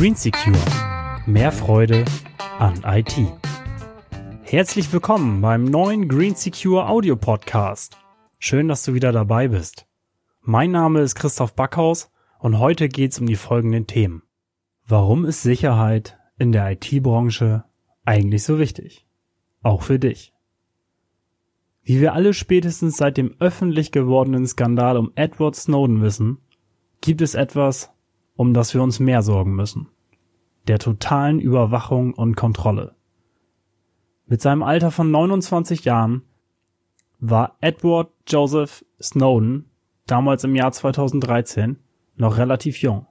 Green Secure. Mehr Freude an IT. Herzlich willkommen beim neuen Green Secure Audio Podcast. Schön, dass du wieder dabei bist. Mein Name ist Christoph Backhaus und heute geht's um die folgenden Themen. Warum ist Sicherheit in der IT-Branche eigentlich so wichtig? Auch für dich. Wie wir alle spätestens seit dem öffentlich gewordenen Skandal um Edward Snowden wissen, gibt es etwas, um das wir uns mehr sorgen müssen. Der totalen Überwachung und Kontrolle. Mit seinem Alter von 29 Jahren war Edward Joseph Snowden damals im Jahr 2013 noch relativ jung.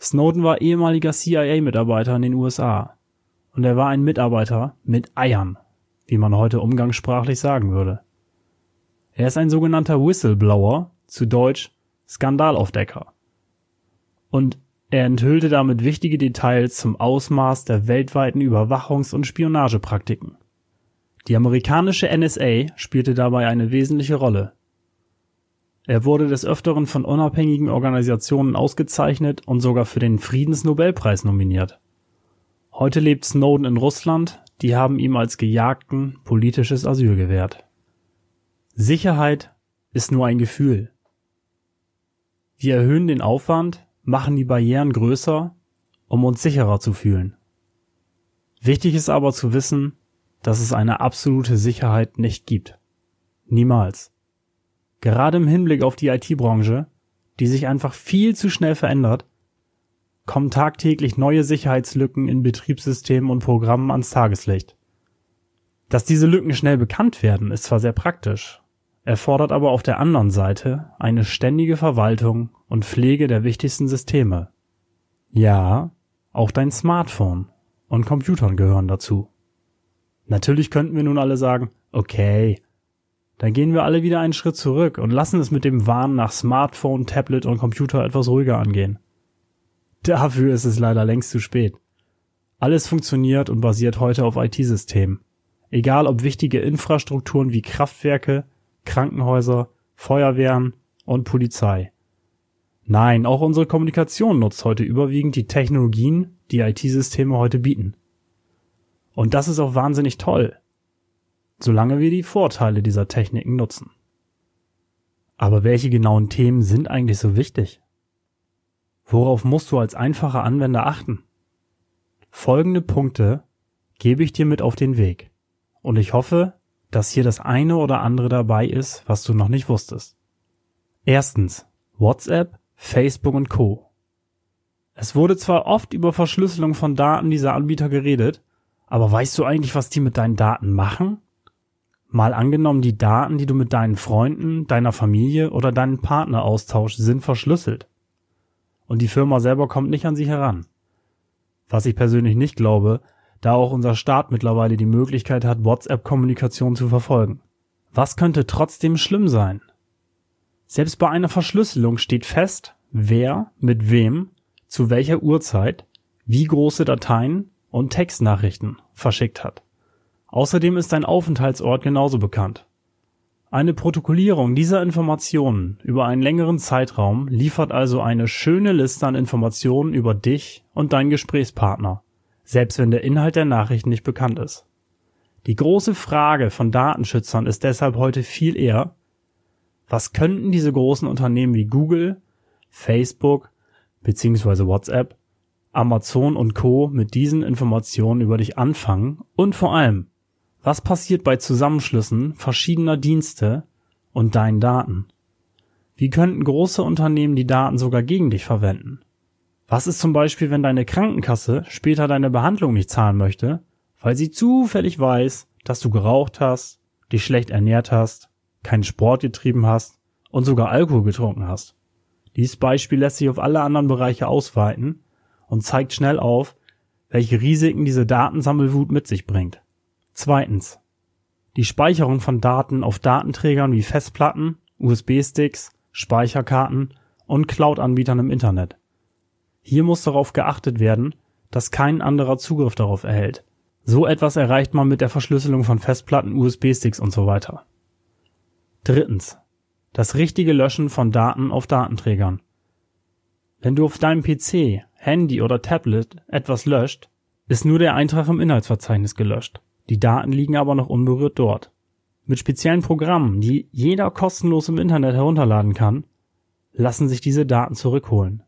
Snowden war ehemaliger CIA-Mitarbeiter in den USA und er war ein Mitarbeiter mit Eiern, wie man heute umgangssprachlich sagen würde. Er ist ein sogenannter Whistleblower, zu Deutsch Skandalaufdecker und er enthüllte damit wichtige Details zum Ausmaß der weltweiten Überwachungs- und Spionagepraktiken. Die amerikanische NSA spielte dabei eine wesentliche Rolle. Er wurde des Öfteren von unabhängigen Organisationen ausgezeichnet und sogar für den Friedensnobelpreis nominiert. Heute lebt Snowden in Russland, die haben ihm als Gejagten politisches Asyl gewährt. Sicherheit ist nur ein Gefühl. Wir erhöhen den Aufwand, machen die Barrieren größer, um uns sicherer zu fühlen. Wichtig ist aber zu wissen, dass es eine absolute Sicherheit nicht gibt. Niemals. Gerade im Hinblick auf die IT-Branche, die sich einfach viel zu schnell verändert, kommen tagtäglich neue Sicherheitslücken in Betriebssystemen und Programmen ans Tageslicht. Dass diese Lücken schnell bekannt werden, ist zwar sehr praktisch, erfordert aber auf der anderen Seite eine ständige Verwaltung und Pflege der wichtigsten Systeme. Ja, auch dein Smartphone und Computern gehören dazu. Natürlich könnten wir nun alle sagen, okay, dann gehen wir alle wieder einen Schritt zurück und lassen es mit dem Wahn nach Smartphone, Tablet und Computer etwas ruhiger angehen. Dafür ist es leider längst zu spät. Alles funktioniert und basiert heute auf IT-Systemen. Egal ob wichtige Infrastrukturen wie Kraftwerke, Krankenhäuser, Feuerwehren und Polizei. Nein, auch unsere Kommunikation nutzt heute überwiegend die Technologien, die IT-Systeme heute bieten. Und das ist auch wahnsinnig toll, solange wir die Vorteile dieser Techniken nutzen. Aber welche genauen Themen sind eigentlich so wichtig? Worauf musst du als einfacher Anwender achten? Folgende Punkte gebe ich dir mit auf den Weg. Und ich hoffe, dass hier das eine oder andere dabei ist, was du noch nicht wusstest. Erstens, WhatsApp Facebook und Co. Es wurde zwar oft über Verschlüsselung von Daten dieser Anbieter geredet, aber weißt du eigentlich, was die mit deinen Daten machen? Mal angenommen, die Daten, die du mit deinen Freunden, deiner Familie oder deinem Partner austauschst, sind verschlüsselt. Und die Firma selber kommt nicht an sie heran. Was ich persönlich nicht glaube, da auch unser Staat mittlerweile die Möglichkeit hat, WhatsApp-Kommunikation zu verfolgen. Was könnte trotzdem schlimm sein? Selbst bei einer Verschlüsselung steht fest, wer mit wem zu welcher Uhrzeit wie große Dateien und Textnachrichten verschickt hat. Außerdem ist dein Aufenthaltsort genauso bekannt. Eine Protokollierung dieser Informationen über einen längeren Zeitraum liefert also eine schöne Liste an Informationen über dich und deinen Gesprächspartner, selbst wenn der Inhalt der Nachricht nicht bekannt ist. Die große Frage von Datenschützern ist deshalb heute viel eher, was könnten diese großen Unternehmen wie Google, Facebook bzw. WhatsApp, Amazon und Co. mit diesen Informationen über dich anfangen und vor allem, was passiert bei Zusammenschlüssen verschiedener Dienste und deinen Daten? Wie könnten große Unternehmen die Daten sogar gegen dich verwenden? Was ist zum Beispiel, wenn deine Krankenkasse später deine Behandlung nicht zahlen möchte, weil sie zufällig weiß, dass du geraucht hast, dich schlecht ernährt hast keinen Sport getrieben hast und sogar Alkohol getrunken hast. Dieses Beispiel lässt sich auf alle anderen Bereiche ausweiten und zeigt schnell auf, welche Risiken diese Datensammelwut mit sich bringt. Zweitens. Die Speicherung von Daten auf Datenträgern wie Festplatten, USB-Sticks, Speicherkarten und Cloud-Anbietern im Internet. Hier muss darauf geachtet werden, dass kein anderer Zugriff darauf erhält. So etwas erreicht man mit der Verschlüsselung von Festplatten, USB-Sticks und so weiter. Drittens. Das richtige Löschen von Daten auf Datenträgern. Wenn du auf deinem PC, Handy oder Tablet etwas löscht, ist nur der Eintrag im Inhaltsverzeichnis gelöscht. Die Daten liegen aber noch unberührt dort. Mit speziellen Programmen, die jeder kostenlos im Internet herunterladen kann, lassen sich diese Daten zurückholen.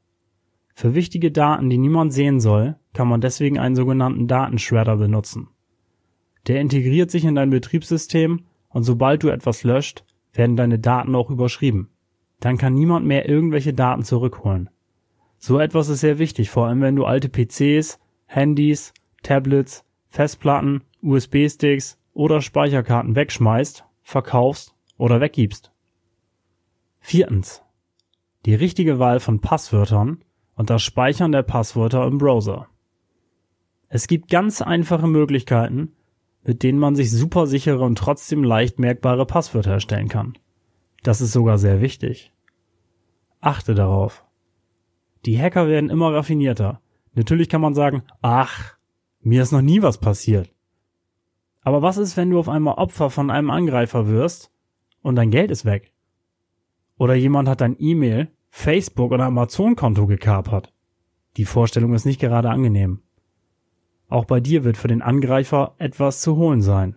Für wichtige Daten, die niemand sehen soll, kann man deswegen einen sogenannten Datenshredder benutzen. Der integriert sich in dein Betriebssystem und sobald du etwas löscht, werden deine Daten auch überschrieben. Dann kann niemand mehr irgendwelche Daten zurückholen. So etwas ist sehr wichtig, vor allem wenn du alte PCs, Handys, Tablets, Festplatten, USB-Sticks oder Speicherkarten wegschmeißt, verkaufst oder weggibst. Viertens. Die richtige Wahl von Passwörtern und das Speichern der Passwörter im Browser. Es gibt ganz einfache Möglichkeiten, mit denen man sich super sichere und trotzdem leicht merkbare Passwörter erstellen kann. Das ist sogar sehr wichtig. Achte darauf. Die Hacker werden immer raffinierter. Natürlich kann man sagen, ach, mir ist noch nie was passiert. Aber was ist, wenn du auf einmal Opfer von einem Angreifer wirst und dein Geld ist weg? Oder jemand hat dein E-Mail, Facebook oder Amazon-Konto gekapert? Die Vorstellung ist nicht gerade angenehm. Auch bei dir wird für den Angreifer etwas zu holen sein.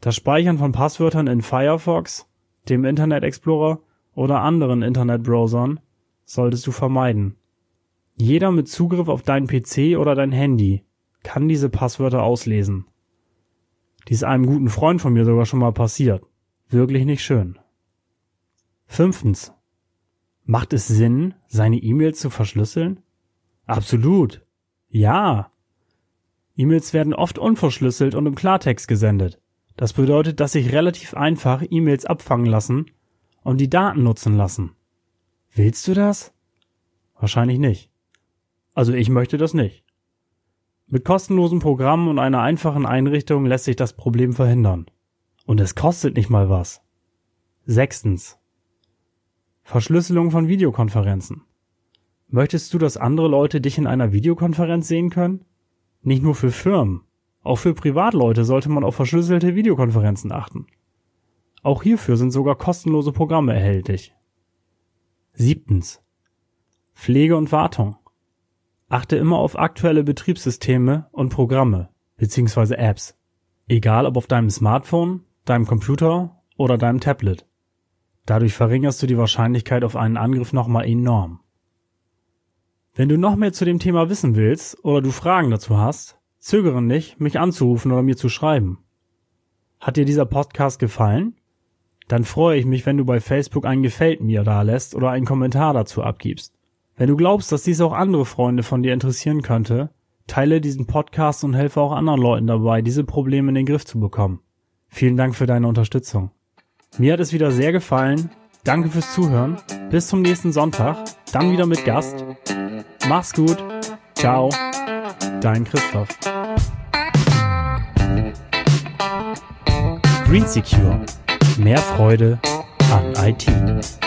Das Speichern von Passwörtern in Firefox, dem Internet Explorer oder anderen Internetbrowsern solltest du vermeiden. Jeder mit Zugriff auf deinen PC oder dein Handy kann diese Passwörter auslesen. Dies einem guten Freund von mir sogar schon mal passiert. Wirklich nicht schön. Fünftens. Macht es Sinn, seine E-Mails zu verschlüsseln? Absolut. Ja. E-Mails werden oft unverschlüsselt und im Klartext gesendet. Das bedeutet, dass sich relativ einfach E-Mails abfangen lassen und die Daten nutzen lassen. Willst du das? Wahrscheinlich nicht. Also ich möchte das nicht. Mit kostenlosen Programmen und einer einfachen Einrichtung lässt sich das Problem verhindern. Und es kostet nicht mal was. Sechstens. Verschlüsselung von Videokonferenzen. Möchtest du, dass andere Leute dich in einer Videokonferenz sehen können? Nicht nur für Firmen. Auch für Privatleute sollte man auf verschlüsselte Videokonferenzen achten. Auch hierfür sind sogar kostenlose Programme erhältlich. Siebtens. Pflege und Wartung. Achte immer auf aktuelle Betriebssysteme und Programme bzw. Apps, egal ob auf deinem Smartphone, deinem Computer oder deinem Tablet. Dadurch verringerst du die Wahrscheinlichkeit auf einen Angriff nochmal enorm. Wenn du noch mehr zu dem Thema wissen willst oder du Fragen dazu hast, zögere nicht, mich anzurufen oder mir zu schreiben. Hat dir dieser Podcast gefallen? Dann freue ich mich, wenn du bei Facebook ein Gefällt mir da lässt oder einen Kommentar dazu abgibst. Wenn du glaubst, dass dies auch andere Freunde von dir interessieren könnte, teile diesen Podcast und helfe auch anderen Leuten dabei, diese Probleme in den Griff zu bekommen. Vielen Dank für deine Unterstützung. Mir hat es wieder sehr gefallen. Danke fürs Zuhören. Bis zum nächsten Sonntag. Dann wieder mit Gast. Mach's gut. Ciao. Dein Christoph. Green Secure. Mehr Freude an IT.